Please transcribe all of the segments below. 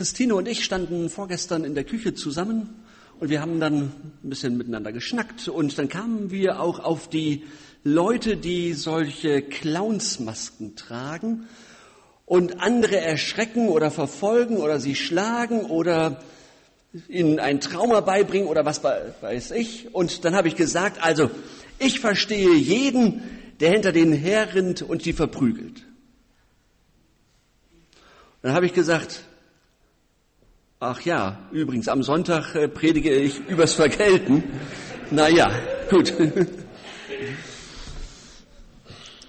Christine und ich standen vorgestern in der Küche zusammen und wir haben dann ein bisschen miteinander geschnackt und dann kamen wir auch auf die Leute, die solche Clownsmasken tragen und andere erschrecken oder verfolgen oder sie schlagen oder ihnen ein Trauma beibringen oder was weiß ich. Und dann habe ich gesagt, also ich verstehe jeden, der hinter denen herrennt und die verprügelt. Dann habe ich gesagt, ach ja, übrigens, am Sonntag äh, predige ich übers Vergelten. Na ja, gut.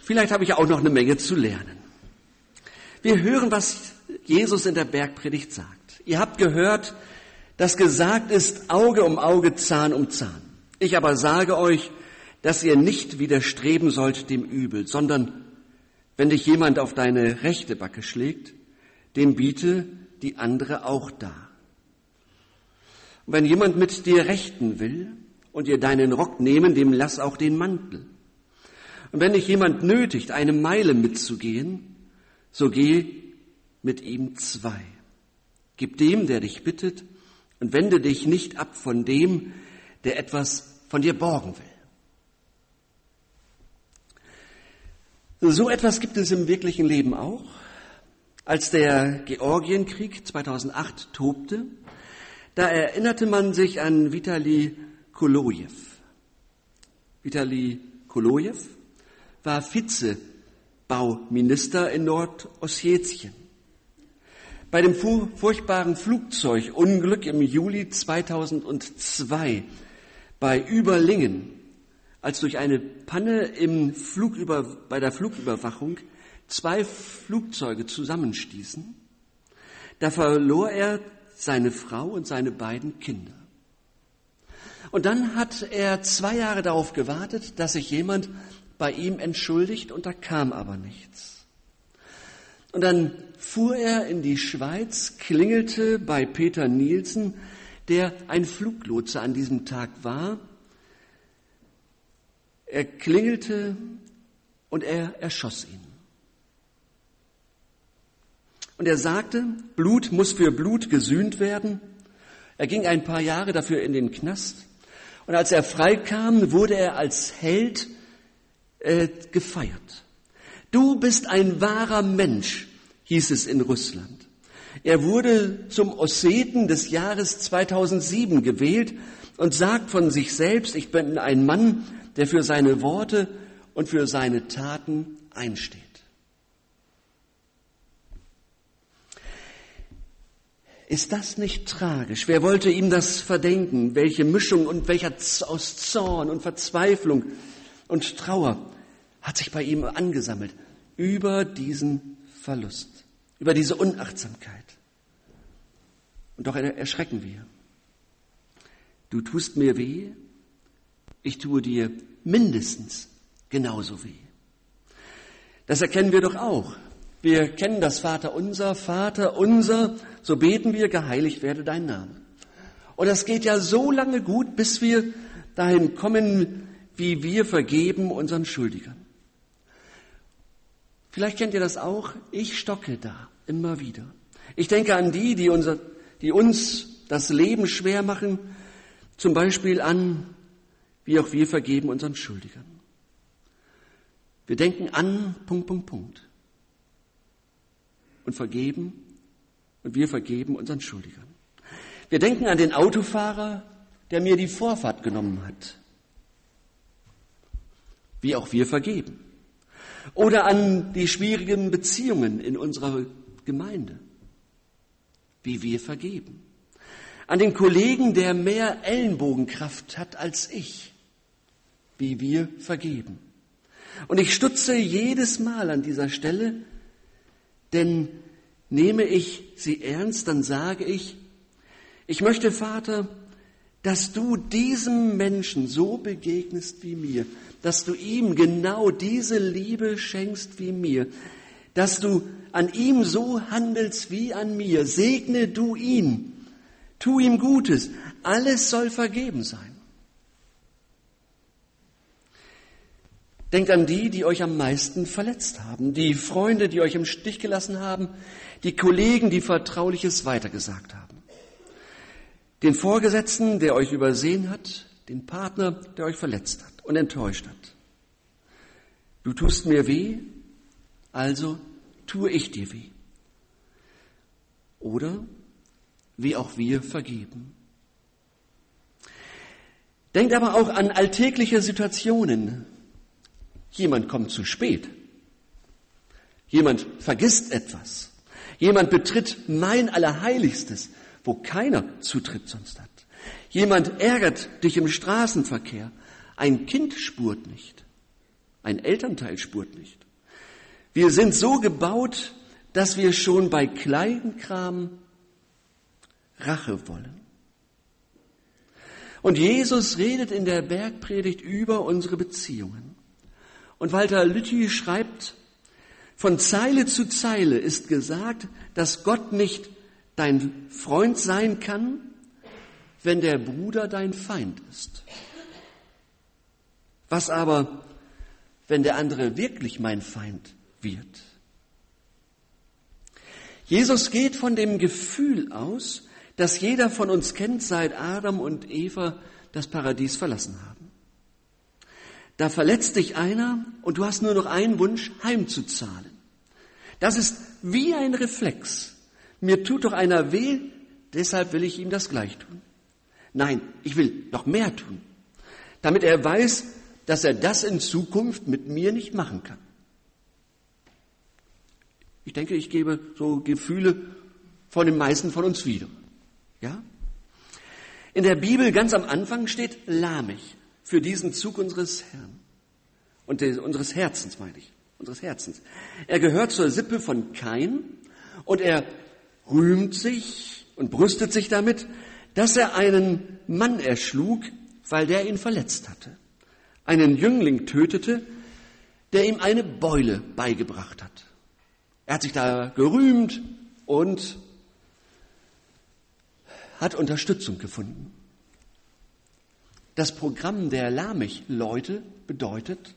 Vielleicht habe ich auch noch eine Menge zu lernen. Wir hören, was Jesus in der Bergpredigt sagt. Ihr habt gehört, dass gesagt ist, Auge um Auge, Zahn um Zahn. Ich aber sage euch, dass ihr nicht widerstreben sollt dem Übel, sondern wenn dich jemand auf deine rechte Backe schlägt, dem biete die andere auch. Und wenn jemand mit dir rechten will und dir deinen Rock nehmen, dem lass auch den Mantel. Und wenn dich jemand nötigt, eine Meile mitzugehen, so geh mit ihm zwei. Gib dem, der dich bittet, und wende dich nicht ab von dem, der etwas von dir borgen will. So etwas gibt es im wirklichen Leben auch. Als der Georgienkrieg 2008 tobte, da erinnerte man sich an Vitali Kolojew. Vitali Kolojew war Vizebauminister in Nordossetien. Bei dem furchtbaren Flugzeugunglück im Juli 2002 bei Überlingen, als durch eine Panne im Flugüber, bei der Flugüberwachung zwei Flugzeuge zusammenstießen, da verlor er seine Frau und seine beiden Kinder. Und dann hat er zwei Jahre darauf gewartet, dass sich jemand bei ihm entschuldigt, und da kam aber nichts. Und dann fuhr er in die Schweiz, klingelte bei Peter Nielsen, der ein Fluglotse an diesem Tag war. Er klingelte und er erschoss ihn. Und er sagte, Blut muss für Blut gesühnt werden. Er ging ein paar Jahre dafür in den Knast. Und als er freikam, wurde er als Held äh, gefeiert. Du bist ein wahrer Mensch, hieß es in Russland. Er wurde zum Osseten des Jahres 2007 gewählt und sagt von sich selbst, ich bin ein Mann, der für seine Worte und für seine Taten einsteht. Ist das nicht tragisch? Wer wollte ihm das verdenken? Welche Mischung und welcher aus Zorn und Verzweiflung und Trauer hat sich bei ihm angesammelt über diesen Verlust, über diese Unachtsamkeit. Und doch erschrecken wir. Du tust mir weh, ich tue dir mindestens genauso weh. Das erkennen wir doch auch, wir kennen das Vater unser, Vater unser, so beten wir, geheiligt werde dein Name. Und das geht ja so lange gut, bis wir dahin kommen, wie wir vergeben unseren Schuldigern. Vielleicht kennt ihr das auch. Ich stocke da immer wieder. Ich denke an die, die, unser, die uns das Leben schwer machen, zum Beispiel an, wie auch wir vergeben unseren Schuldigern. Wir denken an, Punkt, Punkt, Punkt und vergeben und wir vergeben unseren Schuldigern. Wir denken an den Autofahrer, der mir die Vorfahrt genommen hat. Wie auch wir vergeben. Oder an die schwierigen Beziehungen in unserer Gemeinde. Wie wir vergeben. An den Kollegen, der mehr Ellenbogenkraft hat als ich. Wie wir vergeben. Und ich stutze jedes Mal an dieser Stelle, denn nehme ich sie ernst, dann sage ich, ich möchte, Vater, dass du diesem Menschen so begegnest wie mir, dass du ihm genau diese Liebe schenkst wie mir, dass du an ihm so handelst wie an mir. Segne du ihn, tu ihm Gutes, alles soll vergeben sein. Denkt an die, die euch am meisten verletzt haben, die Freunde, die euch im Stich gelassen haben, die Kollegen, die Vertrauliches weitergesagt haben, den Vorgesetzten, der euch übersehen hat, den Partner, der euch verletzt hat und enttäuscht hat. Du tust mir weh, also tue ich dir weh. Oder wie auch wir vergeben. Denkt aber auch an alltägliche Situationen. Jemand kommt zu spät. Jemand vergisst etwas. Jemand betritt mein Allerheiligstes, wo keiner Zutritt sonst hat. Jemand ärgert dich im Straßenverkehr. Ein Kind spurt nicht. Ein Elternteil spurt nicht. Wir sind so gebaut, dass wir schon bei Kleinkram Rache wollen. Und Jesus redet in der Bergpredigt über unsere Beziehungen. Und Walter Lütti schreibt, von Zeile zu Zeile ist gesagt, dass Gott nicht dein Freund sein kann, wenn der Bruder dein Feind ist. Was aber, wenn der andere wirklich mein Feind wird? Jesus geht von dem Gefühl aus, das jeder von uns kennt, seit Adam und Eva das Paradies verlassen haben. Da verletzt dich einer und du hast nur noch einen Wunsch, heimzuzahlen. Das ist wie ein Reflex. Mir tut doch einer weh, deshalb will ich ihm das gleich tun. Nein, ich will noch mehr tun, damit er weiß, dass er das in Zukunft mit mir nicht machen kann. Ich denke, ich gebe so Gefühle von den meisten von uns wieder. Ja? In der Bibel ganz am Anfang steht Lamech für diesen Zug unseres Herrn. Und des, unseres Herzens meine ich. Unseres Herzens. Er gehört zur Sippe von Kain und er rühmt sich und brüstet sich damit, dass er einen Mann erschlug, weil der ihn verletzt hatte. Einen Jüngling tötete, der ihm eine Beule beigebracht hat. Er hat sich da gerühmt und hat Unterstützung gefunden. Das Programm der Lamech-Leute bedeutet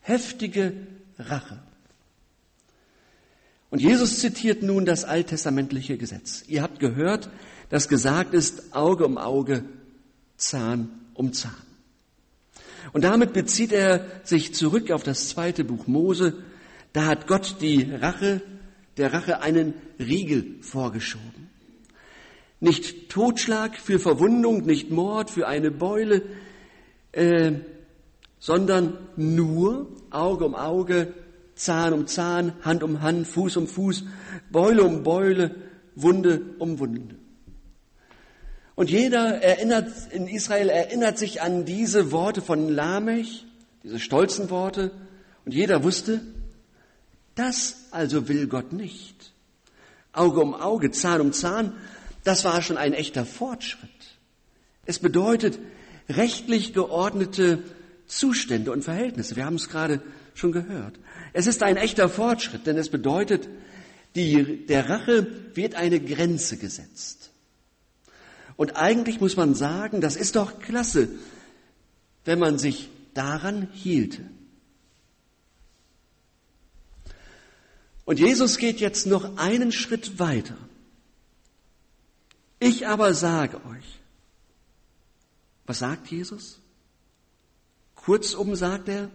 heftige Rache. Und Jesus zitiert nun das alttestamentliche Gesetz. Ihr habt gehört, dass gesagt ist, Auge um Auge, Zahn um Zahn. Und damit bezieht er sich zurück auf das zweite Buch Mose. Da hat Gott die Rache, der Rache einen Riegel vorgeschoben. Nicht Totschlag für Verwundung, nicht Mord für eine Beule, äh, sondern nur Auge um Auge, Zahn um Zahn, Hand um Hand, Fuß um Fuß, Beule um Beule, Wunde um Wunde. Und jeder erinnert, in Israel erinnert sich an diese Worte von Lamech, diese stolzen Worte, und jeder wusste, das also will Gott nicht. Auge um Auge, Zahn um Zahn, das war schon ein echter Fortschritt. Es bedeutet rechtlich geordnete Zustände und Verhältnisse. Wir haben es gerade schon gehört. Es ist ein echter Fortschritt, denn es bedeutet, die, der Rache wird eine Grenze gesetzt. Und eigentlich muss man sagen, das ist doch klasse, wenn man sich daran hielte. Und Jesus geht jetzt noch einen Schritt weiter. Ich aber sage euch, was sagt Jesus? Kurzum sagt er,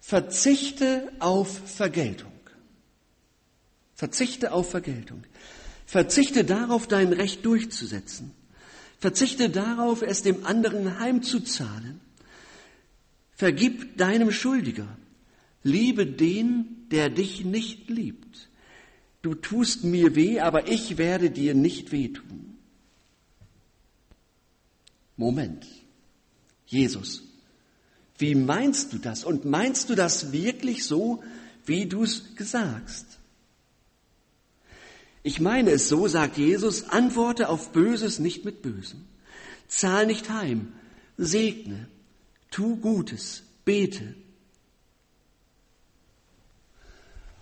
verzichte auf Vergeltung. Verzichte auf Vergeltung. Verzichte darauf, dein Recht durchzusetzen. Verzichte darauf, es dem anderen heimzuzahlen. Vergib deinem Schuldiger. Liebe den, der dich nicht liebt du tust mir weh, aber ich werde dir nicht wehtun. Moment, Jesus, wie meinst du das? Und meinst du das wirklich so, wie du es gesagst? Ich meine es so, sagt Jesus, antworte auf Böses nicht mit Bösem. Zahl nicht heim, segne, tu Gutes, bete,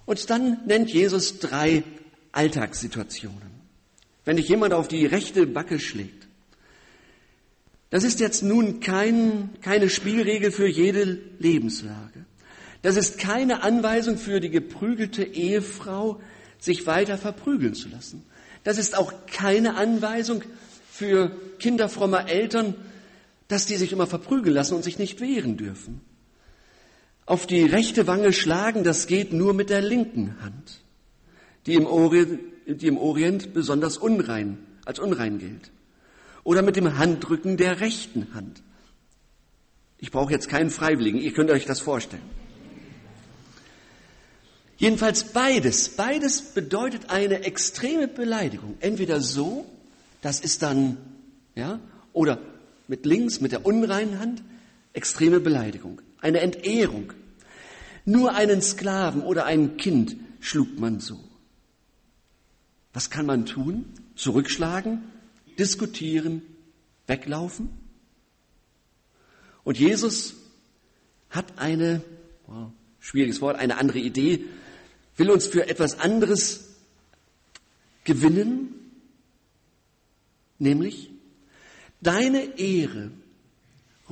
Und dann nennt Jesus drei Alltagssituationen. Wenn dich jemand auf die rechte Backe schlägt, Das ist jetzt nun kein, keine Spielregel für jede Lebenslage. Das ist keine Anweisung für die geprügelte Ehefrau, sich weiter verprügeln zu lassen. Das ist auch keine Anweisung für kinderfromme Eltern, dass die sich immer verprügeln lassen und sich nicht wehren dürfen. Auf die rechte Wange schlagen, das geht nur mit der linken Hand, die im Orient, die im Orient besonders unrein, als unrein gilt. Oder mit dem Handrücken der rechten Hand. Ich brauche jetzt keinen Freiwilligen, ihr könnt euch das vorstellen. Jedenfalls beides, beides bedeutet eine extreme Beleidigung. Entweder so, das ist dann, ja, oder mit links, mit der unreinen Hand, extreme Beleidigung, eine Entehrung. Nur einen Sklaven oder ein Kind schlug man so. Was kann man tun? Zurückschlagen, diskutieren, weglaufen? Und Jesus hat eine, oh, schwieriges Wort, eine andere Idee, will uns für etwas anderes gewinnen, nämlich deine Ehre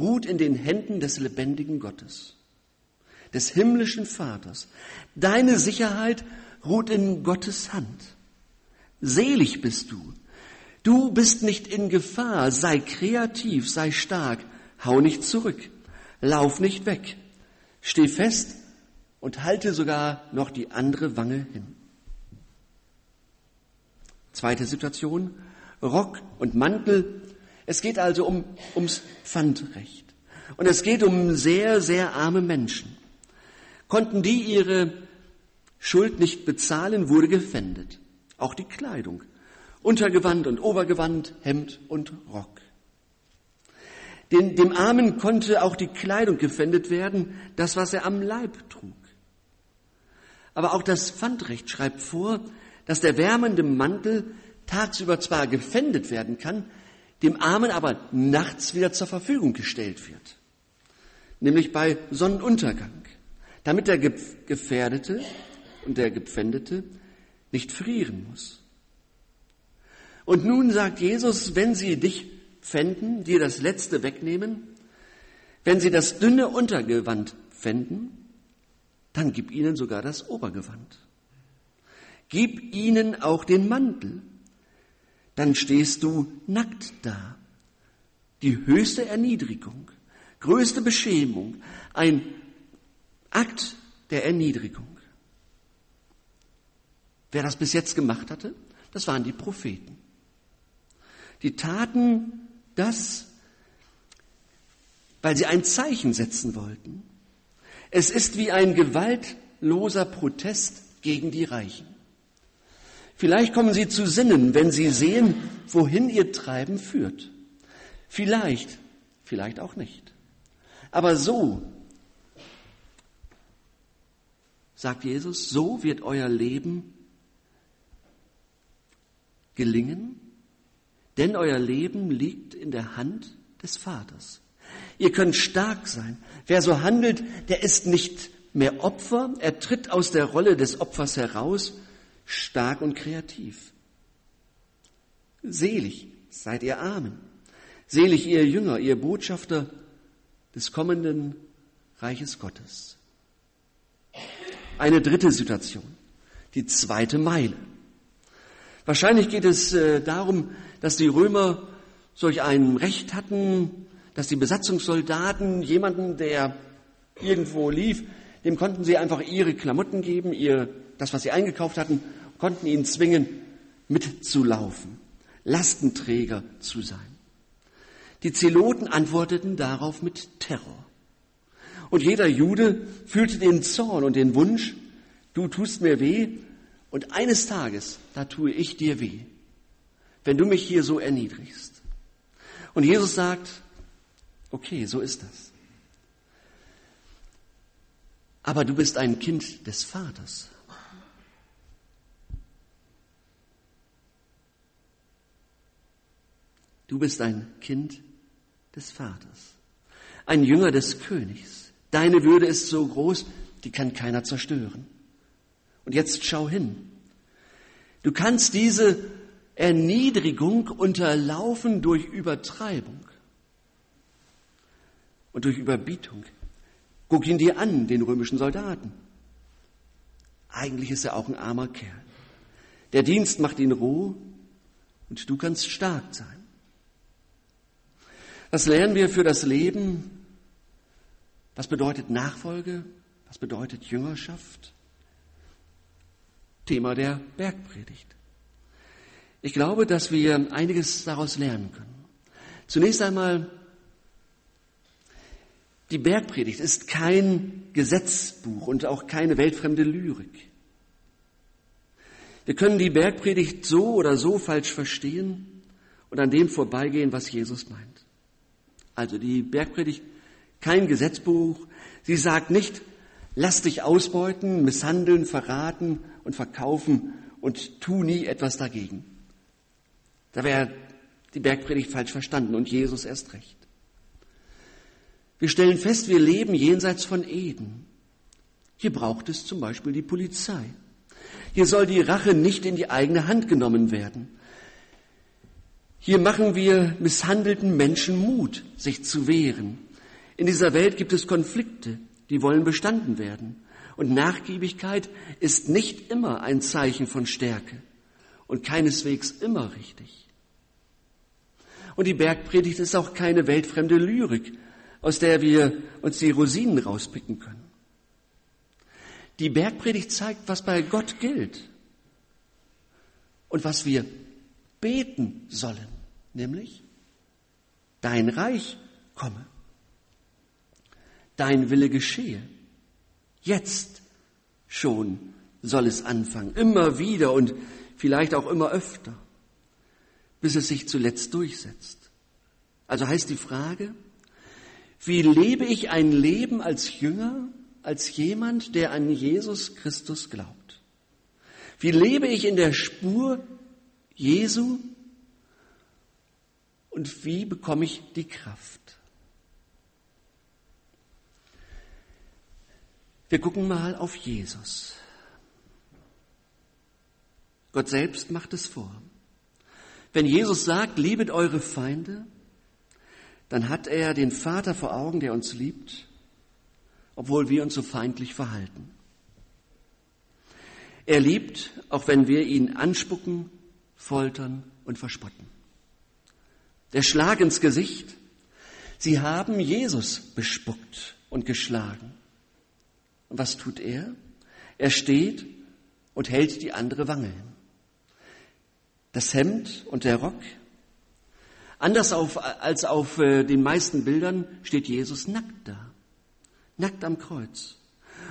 ruht in den Händen des lebendigen Gottes, des himmlischen Vaters. Deine Sicherheit ruht in Gottes Hand. Selig bist du. Du bist nicht in Gefahr. Sei kreativ, sei stark. Hau nicht zurück. Lauf nicht weg. Steh fest und halte sogar noch die andere Wange hin. Zweite Situation. Rock und Mantel. Es geht also um, ums Pfandrecht. Und es geht um sehr, sehr arme Menschen. Konnten die ihre Schuld nicht bezahlen, wurde gefändet. Auch die Kleidung. Untergewand und Obergewand, Hemd und Rock. Den, dem Armen konnte auch die Kleidung gefändet werden, das, was er am Leib trug. Aber auch das Pfandrecht schreibt vor, dass der wärmende Mantel tagsüber zwar gefändet werden kann, dem Armen aber nachts wieder zur Verfügung gestellt wird. Nämlich bei Sonnenuntergang, damit der Gefährdete und der Gepfändete nicht frieren muss. Und nun sagt Jesus, wenn sie dich pfänden, dir das Letzte wegnehmen, wenn sie das dünne Untergewand pfänden, dann gib ihnen sogar das Obergewand. Gib ihnen auch den Mantel, dann stehst du nackt da. Die höchste Erniedrigung, größte Beschämung, ein Akt der Erniedrigung. Wer das bis jetzt gemacht hatte, das waren die Propheten. Die taten das, weil sie ein Zeichen setzen wollten. Es ist wie ein gewaltloser Protest gegen die Reichen. Vielleicht kommen Sie zu Sinnen, wenn Sie sehen, wohin Ihr Treiben führt. Vielleicht, vielleicht auch nicht. Aber so, sagt Jesus, so wird euer Leben gelingen, denn euer Leben liegt in der Hand des Vaters. Ihr könnt stark sein. Wer so handelt, der ist nicht mehr Opfer, er tritt aus der Rolle des Opfers heraus, stark und kreativ. Selig seid ihr Armen, selig ihr Jünger, ihr Botschafter des kommenden Reiches Gottes. Eine dritte Situation, die zweite Meile. Wahrscheinlich geht es äh, darum, dass die Römer solch ein Recht hatten, dass die Besatzungssoldaten jemanden, der irgendwo lief, dem konnten sie einfach ihre Klamotten geben, ihr, das, was sie eingekauft hatten, konnten ihn zwingen, mitzulaufen, Lastenträger zu sein. Die Zeloten antworteten darauf mit Terror. Und jeder Jude fühlte den Zorn und den Wunsch, du tust mir weh und eines Tages, da tue ich dir weh, wenn du mich hier so erniedrigst. Und Jesus sagt, Okay, so ist das. Aber du bist ein Kind des Vaters. Du bist ein Kind des Vaters, ein Jünger des Königs. Deine Würde ist so groß, die kann keiner zerstören. Und jetzt schau hin. Du kannst diese Erniedrigung unterlaufen durch Übertreibung und durch Überbietung. Guck ihn dir an, den römischen Soldaten. Eigentlich ist er auch ein armer Kerl. Der Dienst macht ihn roh und du kannst stark sein. Was lernen wir für das Leben? Was bedeutet Nachfolge? Was bedeutet Jüngerschaft? Thema der Bergpredigt. Ich glaube, dass wir einiges daraus lernen können. Zunächst einmal, die Bergpredigt ist kein Gesetzbuch und auch keine weltfremde Lyrik. Wir können die Bergpredigt so oder so falsch verstehen und an dem vorbeigehen, was Jesus meint. Also die Bergpredigt, kein Gesetzbuch. Sie sagt nicht, lass dich ausbeuten, misshandeln, verraten und verkaufen und tu nie etwas dagegen. Da wäre die Bergpredigt falsch verstanden und Jesus erst recht. Wir stellen fest, wir leben jenseits von Eden. Hier braucht es zum Beispiel die Polizei. Hier soll die Rache nicht in die eigene Hand genommen werden. Hier machen wir misshandelten Menschen Mut, sich zu wehren. In dieser Welt gibt es Konflikte, die wollen bestanden werden. Und Nachgiebigkeit ist nicht immer ein Zeichen von Stärke und keineswegs immer richtig. Und die Bergpredigt ist auch keine weltfremde Lyrik, aus der wir uns die Rosinen rauspicken können. Die Bergpredigt zeigt, was bei Gott gilt und was wir beten sollen, nämlich dein Reich komme, dein Wille geschehe Jetzt schon soll es anfangen, immer wieder und vielleicht auch immer öfter, bis es sich zuletzt durchsetzt. Also heißt die Frage, wie lebe ich ein Leben als Jünger, als jemand, der an Jesus Christus glaubt? Wie lebe ich in der Spur Jesu und wie bekomme ich die Kraft? Wir gucken mal auf Jesus. Gott selbst macht es vor. Wenn Jesus sagt, liebet eure Feinde, dann hat er den Vater vor Augen, der uns liebt, obwohl wir uns so feindlich verhalten. Er liebt, auch wenn wir ihn anspucken, foltern und verspotten. Der Schlag ins Gesicht. Sie haben Jesus bespuckt und geschlagen. Und was tut er? Er steht und hält die andere Wange hin. Das Hemd und der Rock. Anders auf, als auf äh, den meisten Bildern steht Jesus nackt da. Nackt am Kreuz.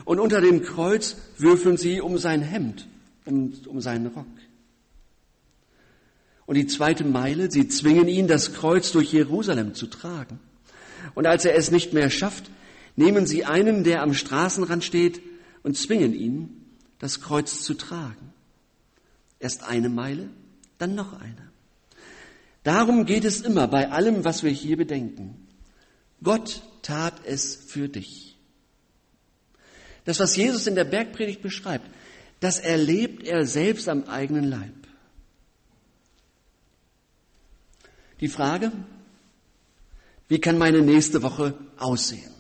Und unter dem Kreuz würfeln sie um sein Hemd, um, um seinen Rock. Und die zweite Meile, sie zwingen ihn, das Kreuz durch Jerusalem zu tragen. Und als er es nicht mehr schafft, nehmen sie einen, der am Straßenrand steht, und zwingen ihn, das Kreuz zu tragen. Erst eine Meile, dann noch eine. Darum geht es immer bei allem, was wir hier bedenken. Gott tat es für dich. Das, was Jesus in der Bergpredigt beschreibt, das erlebt er selbst am eigenen Leib. Die Frage, wie kann meine nächste Woche aussehen?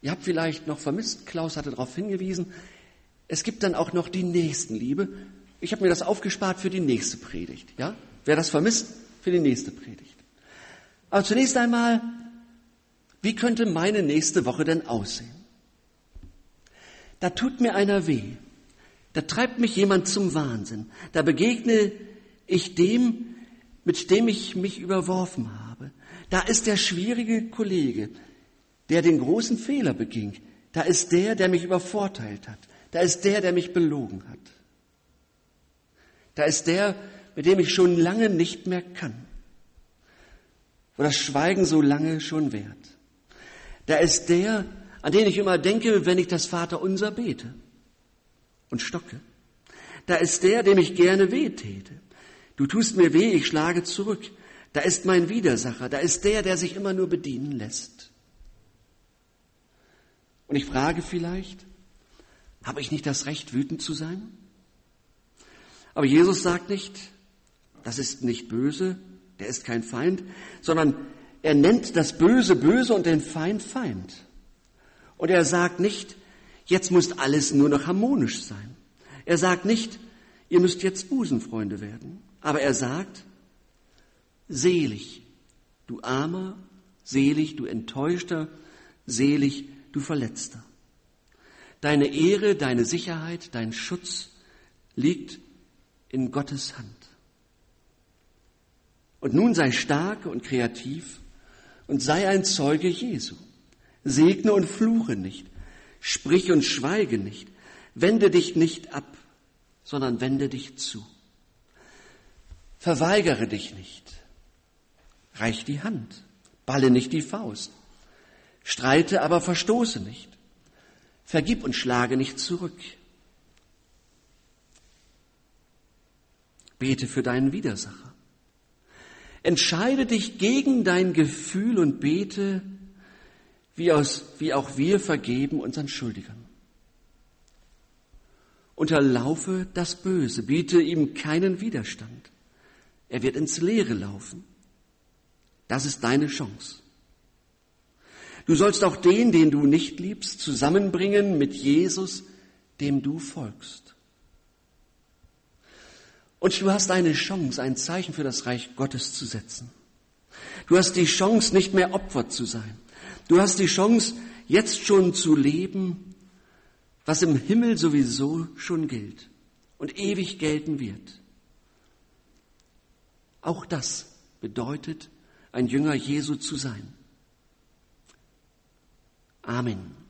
Ihr habt vielleicht noch vermisst, Klaus hatte darauf hingewiesen, es gibt dann auch noch die Nächstenliebe. Ich habe mir das aufgespart für die nächste Predigt. Ja? Wer das vermisst, für die nächste Predigt. Aber zunächst einmal, wie könnte meine nächste Woche denn aussehen? Da tut mir einer weh. Da treibt mich jemand zum Wahnsinn. Da begegne ich dem, mit dem ich mich überworfen habe. Da ist der schwierige Kollege, der den großen Fehler beging. Da ist der, der mich übervorteilt hat. Da ist der, der mich belogen hat. Da ist der, mit dem ich schon lange nicht mehr kann. Wo das Schweigen so lange schon währt. Da ist der, an den ich immer denke, wenn ich das Vaterunser bete und stocke. Da ist der, dem ich gerne weh täte. Du tust mir weh, ich schlage zurück. Da ist mein Widersacher. Da ist der, der sich immer nur bedienen lässt. Und ich frage vielleicht, habe ich nicht das Recht, wütend zu sein? Aber Jesus sagt nicht, das ist nicht böse, der ist kein Feind, sondern er nennt das Böse böse und den Feind Feind. Und er sagt nicht, jetzt muss alles nur noch harmonisch sein. Er sagt nicht, ihr müsst jetzt Busenfreunde werden. Aber er sagt, selig, du Armer, selig, du Enttäuschter, selig, du Verletzter. Deine Ehre, deine Sicherheit, dein Schutz liegt in Gottes Hand. Und nun sei stark und kreativ und sei ein Zeuge Jesu. Segne und fluche nicht, sprich und schweige nicht, wende dich nicht ab, sondern wende dich zu. Verweigere dich nicht, reich die Hand, balle nicht die Faust, streite aber verstoße nicht, vergib und schlage nicht zurück. Bete für deinen Widersacher. Entscheide dich gegen dein Gefühl und bete, wie, aus, wie auch wir vergeben unseren Schuldigern. Unterlaufe das Böse, biete ihm keinen Widerstand. Er wird ins Leere laufen. Das ist deine Chance. Du sollst auch den, den du nicht liebst, zusammenbringen mit Jesus, dem du folgst. Und du hast eine Chance, ein Zeichen für das Reich Gottes zu setzen. Du hast die Chance, nicht mehr Opfer zu sein. Du hast die Chance, jetzt schon zu leben, was im Himmel sowieso schon gilt und ewig gelten wird. Auch das bedeutet, ein Jünger Jesu zu sein. Amen.